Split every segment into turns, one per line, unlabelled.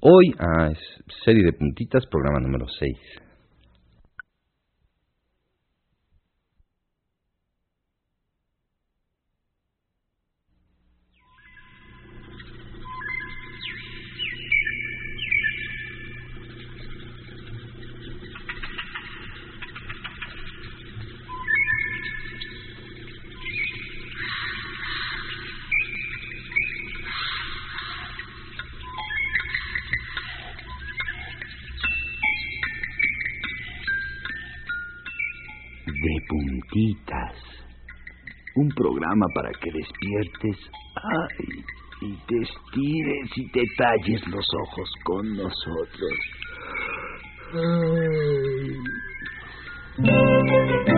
Hoy, ah, es serie de puntitas, programa número 6.
Para que despiertes ay, y te estires y te talles los ojos con nosotros. Ay.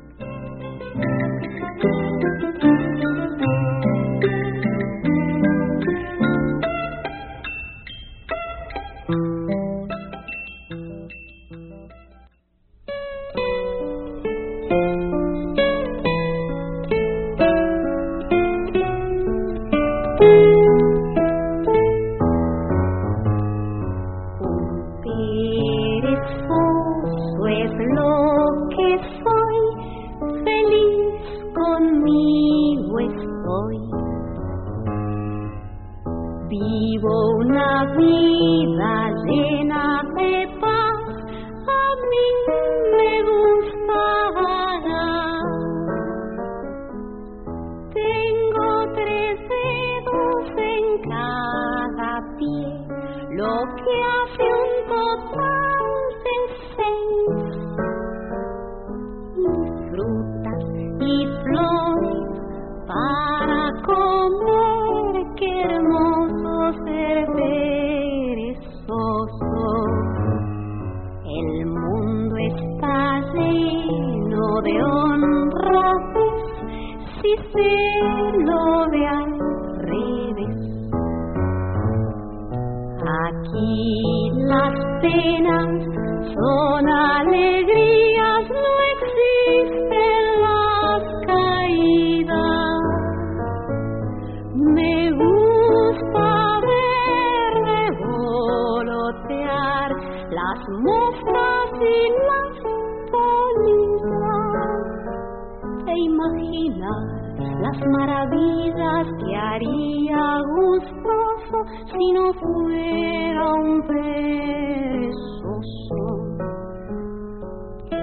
Lo que hace si no fuera un perezoso.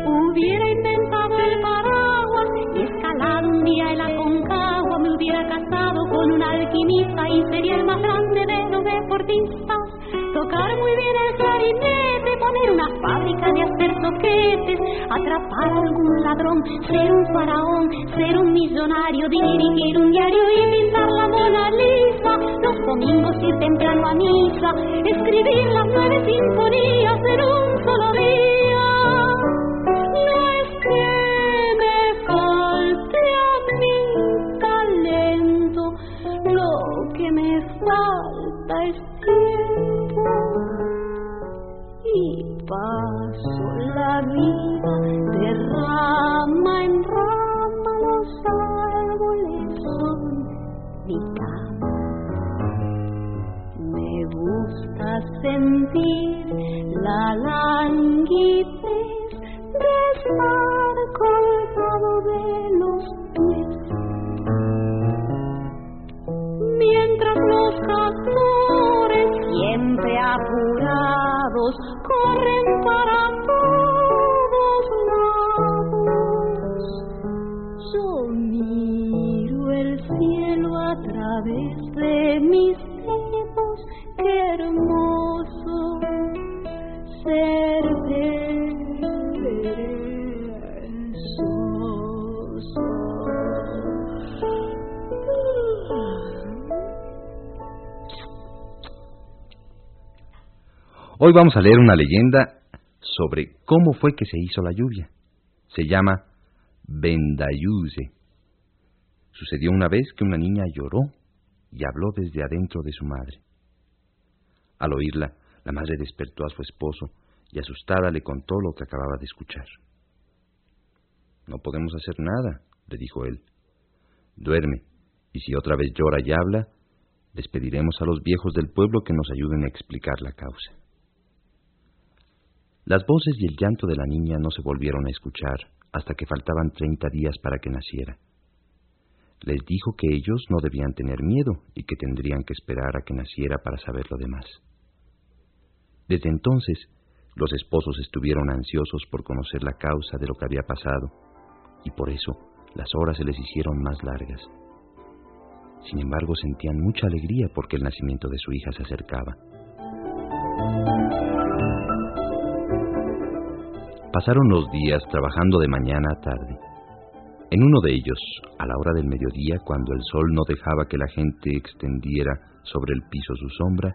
Hubiera inventado el paraguas y escalado un día el Aconcagua, me hubiera casado con un alquimista y sería el más grande de los deportistas. Tocar muy bien el clarinete, poner una fábrica de hacer soquetes, atrapar a algún ladrón, ser un faraón, ser un millonario, dirigir un diario y pintar la Mona Lisa. Los domingos ir temprano a misa, escribir las nueve sinfonías en un solo día. No es que me falte a mí talento, lo que me falta es tiempo. Y paso la vida de rama en rama, los árboles son mi sentir la languidez
Hoy vamos a leer una leyenda sobre cómo fue que se hizo la lluvia. Se llama Bendayuse. Sucedió una vez que una niña lloró y habló desde adentro de su madre. Al oírla, la madre despertó a su esposo y asustada le contó lo que acababa de escuchar. No podemos hacer nada, le dijo él. Duerme, y si otra vez llora y habla, despediremos a los viejos del pueblo que nos ayuden a explicar la causa. Las voces y el llanto de la niña no se volvieron a escuchar hasta que faltaban treinta días para que naciera. Les dijo que ellos no debían tener miedo y que tendrían que esperar a que naciera para saber lo demás. Desde entonces, los esposos estuvieron ansiosos por conocer la causa de lo que había pasado, y por eso las horas se les hicieron más largas. Sin embargo, sentían mucha alegría porque el nacimiento de su hija se acercaba. Pasaron los días trabajando de mañana a tarde. En uno de ellos, a la hora del mediodía, cuando el sol no dejaba que la gente extendiera sobre el piso su sombra,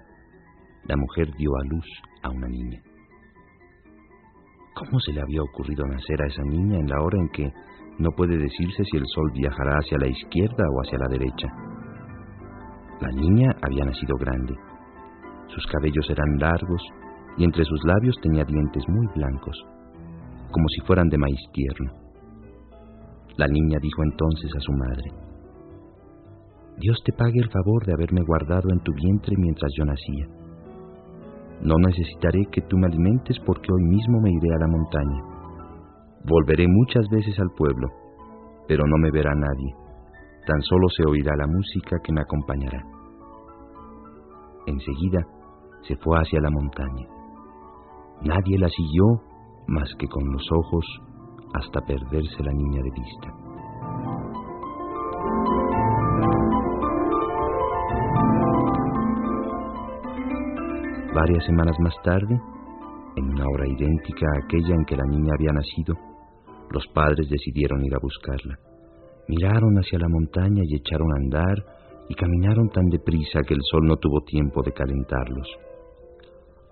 la mujer dio a luz a una niña. ¿Cómo se le había ocurrido nacer a esa niña en la hora en que no puede decirse si el sol viajará hacia la izquierda o hacia la derecha? La niña había nacido grande. Sus cabellos eran largos y entre sus labios tenía dientes muy blancos como si fueran de maíz tierno. La niña dijo entonces a su madre, Dios te pague el favor de haberme guardado en tu vientre mientras yo nacía. No necesitaré que tú me alimentes porque hoy mismo me iré a la montaña. Volveré muchas veces al pueblo, pero no me verá nadie. Tan solo se oirá la música que me acompañará. Enseguida se fue hacia la montaña. Nadie la siguió más que con los ojos hasta perderse la niña de vista. Varias semanas más tarde, en una hora idéntica a aquella en que la niña había nacido, los padres decidieron ir a buscarla. Miraron hacia la montaña y echaron a andar y caminaron tan deprisa que el sol no tuvo tiempo de calentarlos.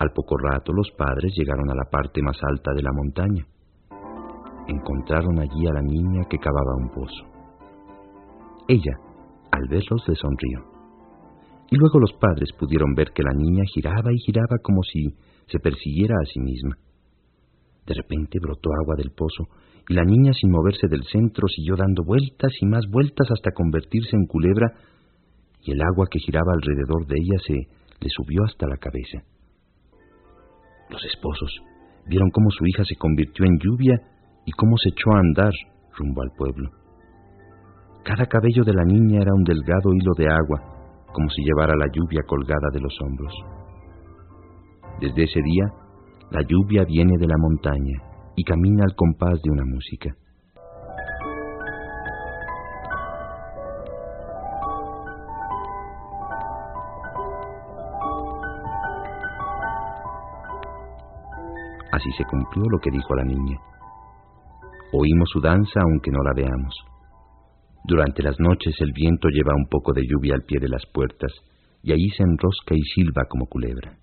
Al poco rato los padres llegaron a la parte más alta de la montaña. Encontraron allí a la niña que cavaba un pozo. Ella, al verlos, le sonrió. Y luego los padres pudieron ver que la niña giraba y giraba como si se persiguiera a sí misma. De repente brotó agua del pozo y la niña sin moverse del centro siguió dando vueltas y más vueltas hasta convertirse en culebra y el agua que giraba alrededor de ella se le subió hasta la cabeza. Los esposos vieron cómo su hija se convirtió en lluvia y cómo se echó a andar rumbo al pueblo. Cada cabello de la niña era un delgado hilo de agua, como si llevara la lluvia colgada de los hombros. Desde ese día, la lluvia viene de la montaña y camina al compás de una música. Así se cumplió lo que dijo la niña. Oímos su danza aunque no la veamos. Durante las noches el viento lleva un poco de lluvia al pie de las puertas y allí se enrosca y silba como culebra.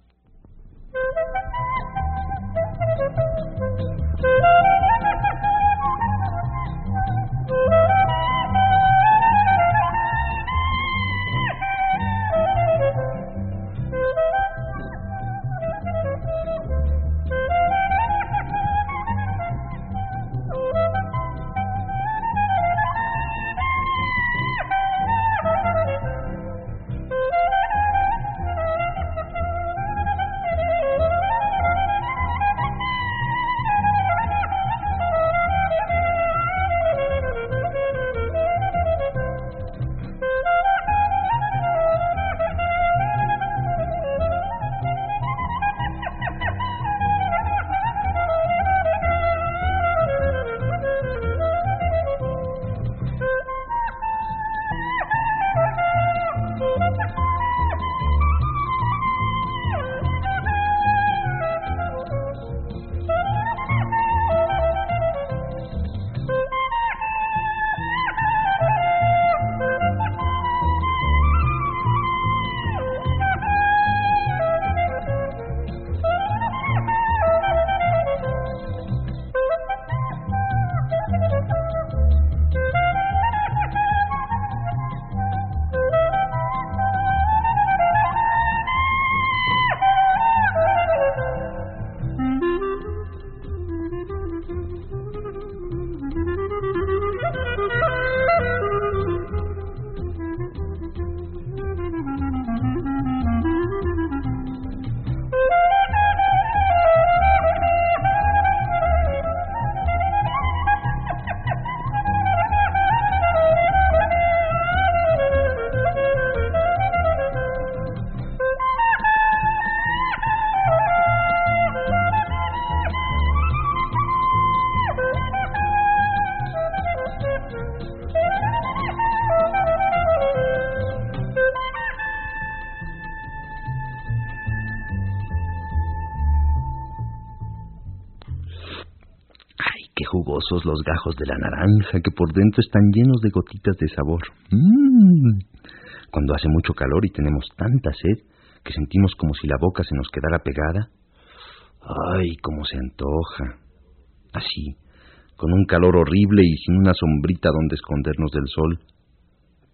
Los gajos de la naranja que por dentro están llenos de gotitas de sabor. Mm. Cuando hace mucho calor y tenemos tanta sed que sentimos como si la boca se nos quedara pegada. ¡Ay, cómo se antoja! Así, con un calor horrible y sin una sombrita donde escondernos del sol.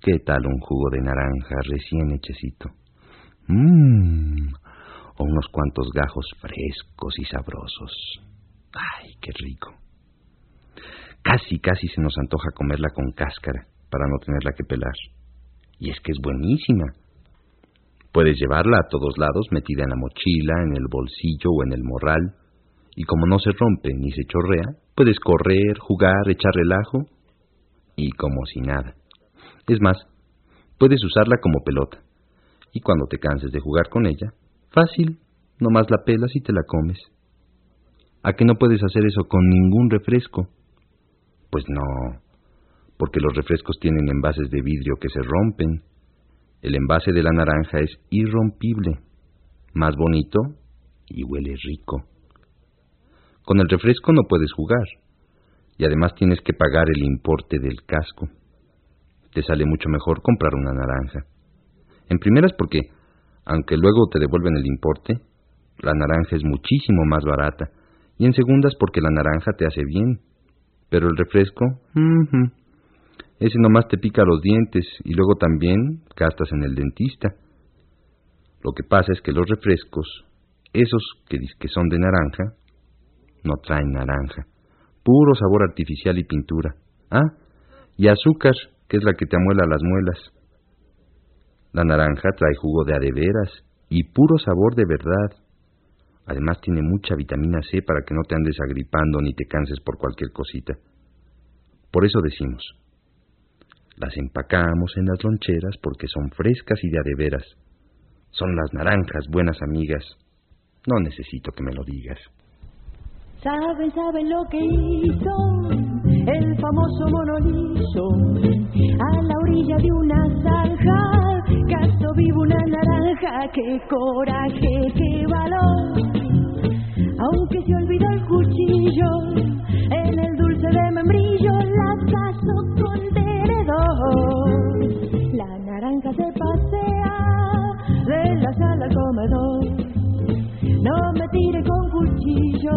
¿Qué tal un jugo de naranja recién hechecito? Mmm, o unos cuantos gajos frescos y sabrosos. ¡Ay, qué rico! Casi, casi se nos antoja comerla con cáscara para no tenerla que pelar. Y es que es buenísima. Puedes llevarla a todos lados metida en la mochila, en el bolsillo o en el morral, y como no se rompe ni se chorrea, puedes correr, jugar, echar relajo, y como si nada. Es más, puedes usarla como pelota, y cuando te canses de jugar con ella, fácil, nomás la pelas y te la comes. ¿A qué no puedes hacer eso con ningún refresco? Pues no, porque los refrescos tienen envases de vidrio que se rompen. El envase de la naranja es irrompible, más bonito y huele rico. Con el refresco no puedes jugar, y además tienes que pagar el importe del casco. Te sale mucho mejor comprar una naranja. En primeras porque, aunque luego te devuelven el importe, la naranja es muchísimo más barata, y en segundas porque la naranja te hace bien. Pero el refresco, ese nomás te pica los dientes y luego también gastas en el dentista. Lo que pasa es que los refrescos, esos que, que son de naranja, no traen naranja, puro sabor artificial y pintura. Ah, y azúcar, que es la que te amuela las muelas. La naranja trae jugo de adeveras y puro sabor de verdad. Además tiene mucha vitamina C para que no te andes agripando ni te canses por cualquier cosita. Por eso decimos, las empacamos en las loncheras porque son frescas y de adeveras. Son las naranjas, buenas amigas. No necesito que me lo digas.
Saben, saben lo que hizo el famoso monolizo a la orilla de una zanja. Caso vivo una naranja, qué coraje, qué valor. Aunque se olvidó el cuchillo en el dulce de membrillo, la caso con tenedor. La naranja se pasea de la sala al comedor. No me tire con cuchillo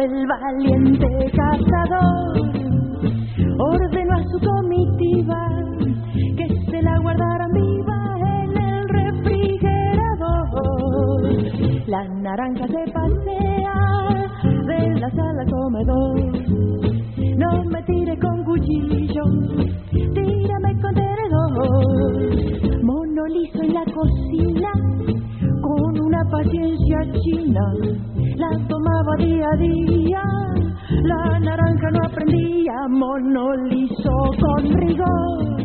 el valiente cazador. Ordenó a su comitiva que se la guardaran viva en el refrigerador. La naranja se pasea de la sala comedor. No me tire con cuchillo, tírame con tenedor. Mono liso en la cocina, con una paciencia china, día. La naranja no aprendía, mono liso con rigor.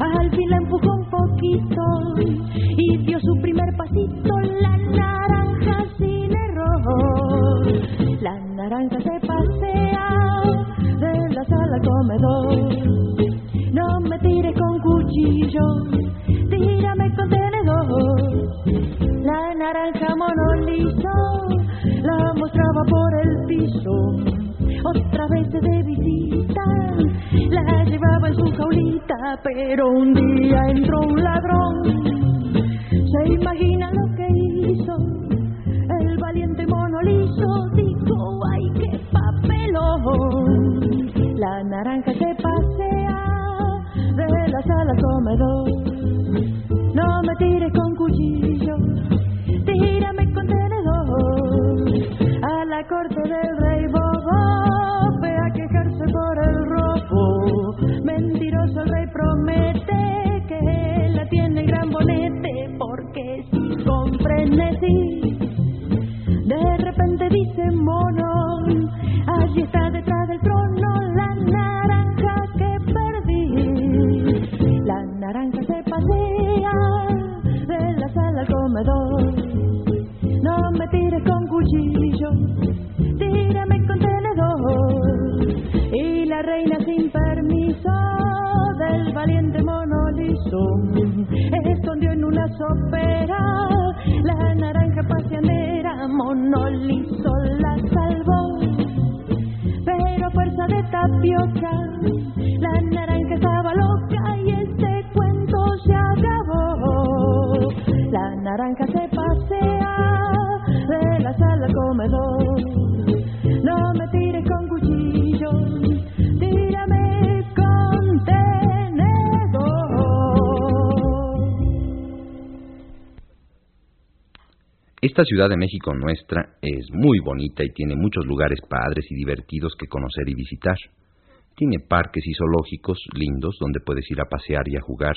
Al fin la empujó un poquito y dio su primer pasito, la naranja sin error. La naranja se pero un día entró un
Esta Ciudad de México nuestra es muy bonita y tiene muchos lugares padres y divertidos que conocer y visitar. Tiene parques y zoológicos lindos donde puedes ir a pasear y a jugar.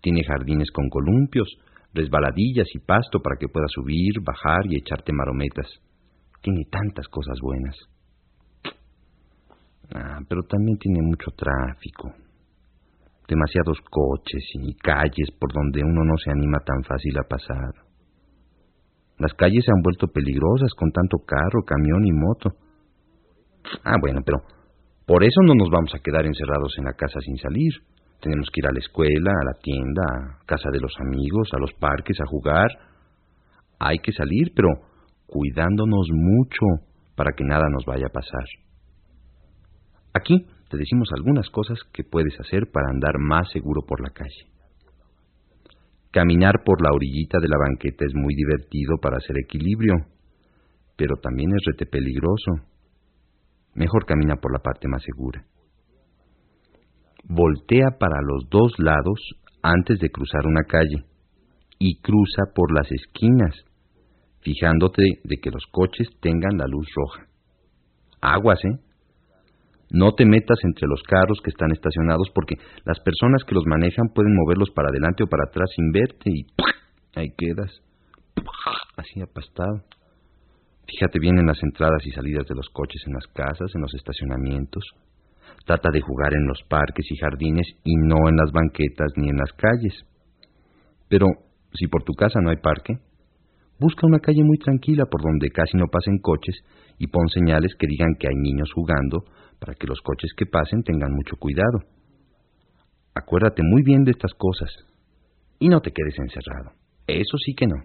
Tiene jardines con columpios, resbaladillas y pasto para que puedas subir, bajar y echarte marometas. Tiene tantas cosas buenas. Ah, pero también tiene mucho tráfico. Demasiados coches y calles por donde uno no se anima tan fácil a pasar. Las calles se han vuelto peligrosas con tanto carro, camión y moto. Ah, bueno, pero por eso no nos vamos a quedar encerrados en la casa sin salir. Tenemos que ir a la escuela, a la tienda, a casa de los amigos, a los parques, a jugar. Hay que salir, pero cuidándonos mucho para que nada nos vaya a pasar. Aquí te decimos algunas cosas que puedes hacer para andar más seguro por la calle. Caminar por la orillita de la banqueta es muy divertido para hacer equilibrio, pero también es rete peligroso. Mejor camina por la parte más segura. Voltea para los dos lados antes de cruzar una calle y cruza por las esquinas, fijándote de que los coches tengan la luz roja. Aguas, ¿eh? No te metas entre los carros que están estacionados porque las personas que los manejan pueden moverlos para adelante o para atrás sin verte y ahí quedas, así apastado. Fíjate bien en las entradas y salidas de los coches en las casas, en los estacionamientos. Trata de jugar en los parques y jardines y no en las banquetas ni en las calles. Pero si por tu casa no hay parque, busca una calle muy tranquila por donde casi no pasen coches y pon señales que digan que hay niños jugando para que los coches que pasen tengan mucho cuidado. Acuérdate muy bien de estas cosas y no te quedes encerrado. Eso sí que no.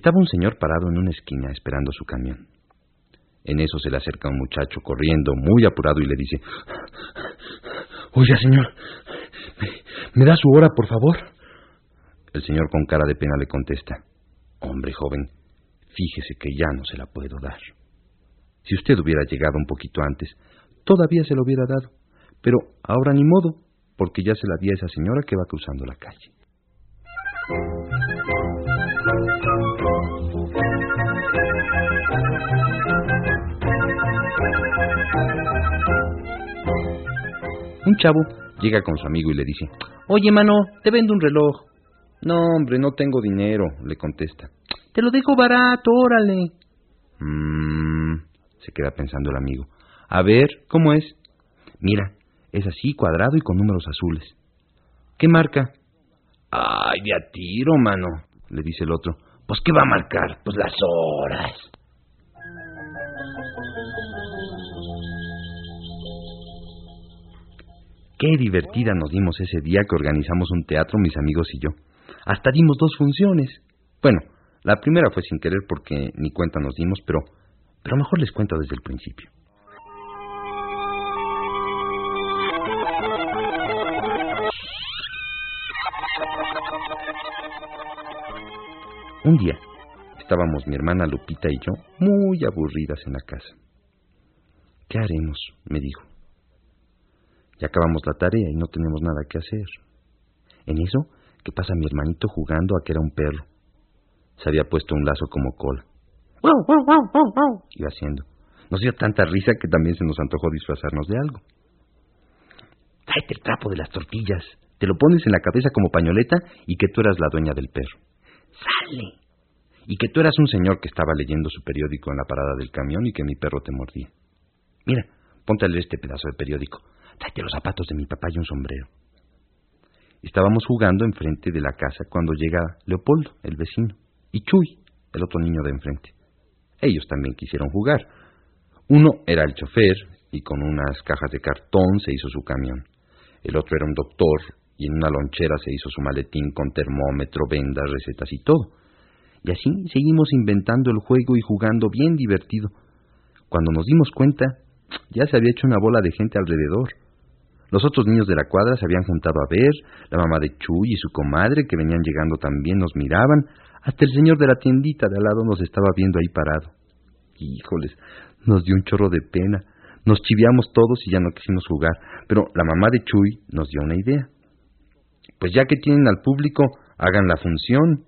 Estaba un señor parado en una esquina esperando su camión. En eso se le acerca un muchacho corriendo, muy apurado, y le dice, Oiga, señor, ¿me, da su hora, por favor? El señor con cara de pena le contesta, Hombre joven, fíjese que ya no se la puedo dar. Si usted hubiera llegado un poquito antes, todavía se lo hubiera dado, pero ahora ni modo, porque ya se la di a esa señora que va cruzando la calle. Un chavo llega con su amigo y le dice, Oye, mano, te vendo un reloj. No, hombre, no tengo dinero, le contesta. Te lo dejo barato, órale. Mmm, se queda pensando el amigo. A ver, ¿cómo es? Mira, es así, cuadrado y con números azules. ¿Qué marca? Ay, de a tiro, mano, le dice el otro. Pues, ¿qué va a marcar? Pues las horas. Qué divertida nos dimos ese día que organizamos un teatro mis amigos y yo. Hasta dimos dos funciones. Bueno, la primera fue sin querer porque ni cuenta nos dimos, pero, pero mejor les cuento desde el principio. Un día estábamos mi hermana Lupita y yo muy aburridas en la casa. ¿Qué haremos? me dijo. Ya acabamos la tarea y no tenemos nada que hacer. En eso, ¿qué pasa mi hermanito jugando a que era un perro? Se había puesto un lazo como cola. Iba haciendo. Nos dio tanta risa que también se nos antojó disfrazarnos de algo. Tráete el trapo de las tortillas. Te lo pones en la cabeza como pañoleta y que tú eras la dueña del perro. ¡Sale! Y que tú eras un señor que estaba leyendo su periódico en la parada del camión y que mi perro te mordía. Mira, ponte a leer este pedazo de periódico. Tráete los zapatos de mi papá y un sombrero. Estábamos jugando enfrente de la casa cuando llega Leopoldo, el vecino, y Chuy, el otro niño de enfrente. Ellos también quisieron jugar. Uno era el chofer y con unas cajas de cartón se hizo su camión. El otro era un doctor y en una lonchera se hizo su maletín con termómetro, vendas, recetas y todo. Y así seguimos inventando el juego y jugando bien divertido. Cuando nos dimos cuenta, ya se había hecho una bola de gente alrededor. Los otros niños de la cuadra se habían juntado a ver, la mamá de Chuy y su comadre, que venían llegando también, nos miraban, hasta el señor de la tiendita de al lado nos estaba viendo ahí parado. Híjoles, nos dio un chorro de pena. Nos chiviamos todos y ya no quisimos jugar, pero la mamá de Chuy nos dio una idea. Pues ya que tienen al público, hagan la función.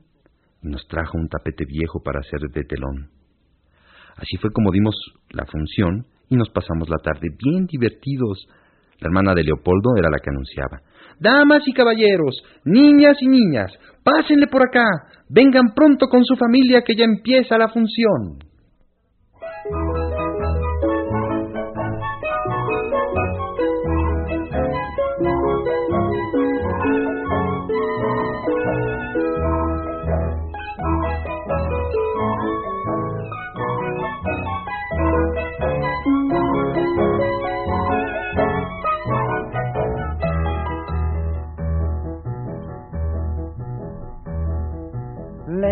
Y nos trajo un tapete viejo para hacer de telón. Así fue como dimos la función y nos pasamos la tarde bien divertidos, la hermana de Leopoldo era la que anunciaba. Damas y caballeros, niñas y niñas, pásenle por acá, vengan pronto con su familia que ya empieza la función.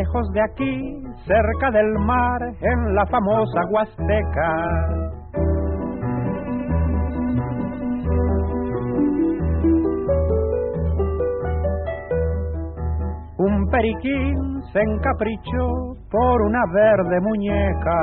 Lejos de aquí, cerca del mar, en la famosa Huasteca. Un periquín se encaprichó por una verde muñeca.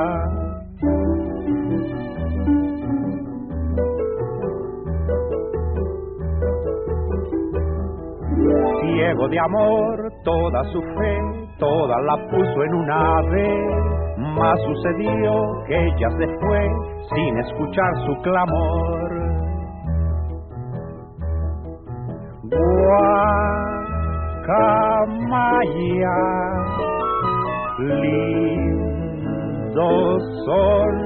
Ciego de amor, toda su fe toda la puso en un ave, mas sucedió que ella se fue sin escuchar su clamor. Guacamaya, lindo sol,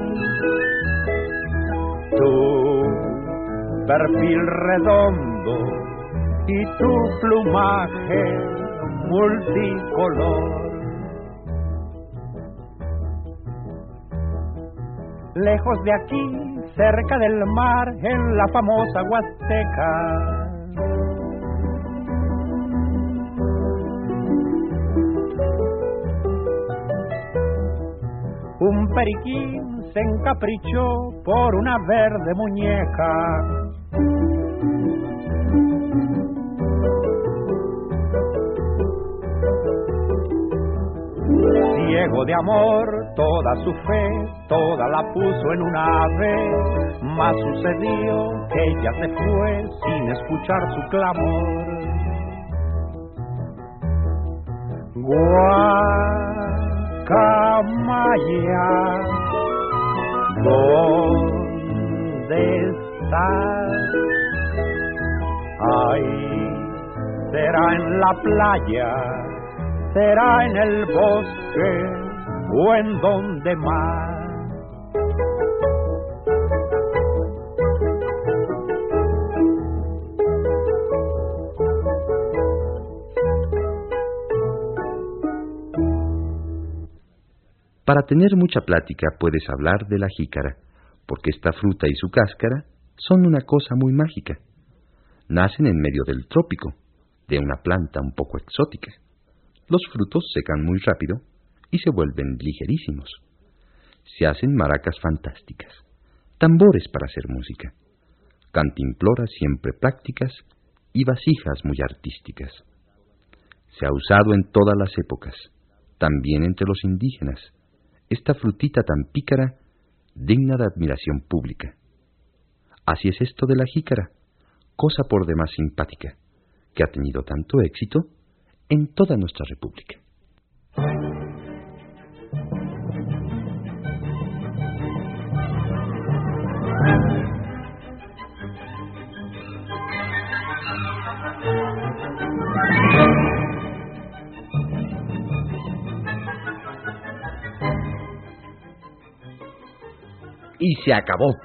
tu perfil redondo y tu plumaje multicolor. Lejos de aquí, cerca del mar, en la famosa Huasteca. un periquín se encaprichó por una verde muñeca. Ciego de amor, toda su fe, toda la puso en un ave, mas sucedió que ella se fue sin escuchar su clamor. Guacamaya, ¿dónde estás? Ahí será en la playa, será en el bosque o en donde más.
Para tener mucha plática puedes hablar de la jícara, porque esta fruta y su cáscara son una cosa muy mágica. Nacen en medio del trópico, de una planta un poco exótica. Los frutos secan muy rápido y se vuelven ligerísimos. Se hacen maracas fantásticas, tambores para hacer música, cantimploras siempre prácticas y vasijas muy artísticas. Se ha usado en todas las épocas, también entre los indígenas, esta frutita tan pícara, digna de admiración pública. Así es esto de la jícara, cosa por demás simpática, que ha tenido tanto éxito en toda nuestra república.
Y se acabó.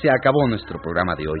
Se acabó nuestro programa de hoy.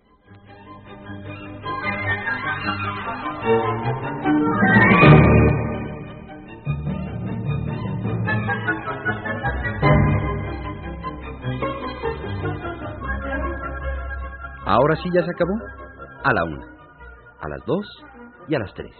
Ahora sí ya se acabó. A la una, a las dos y a las tres.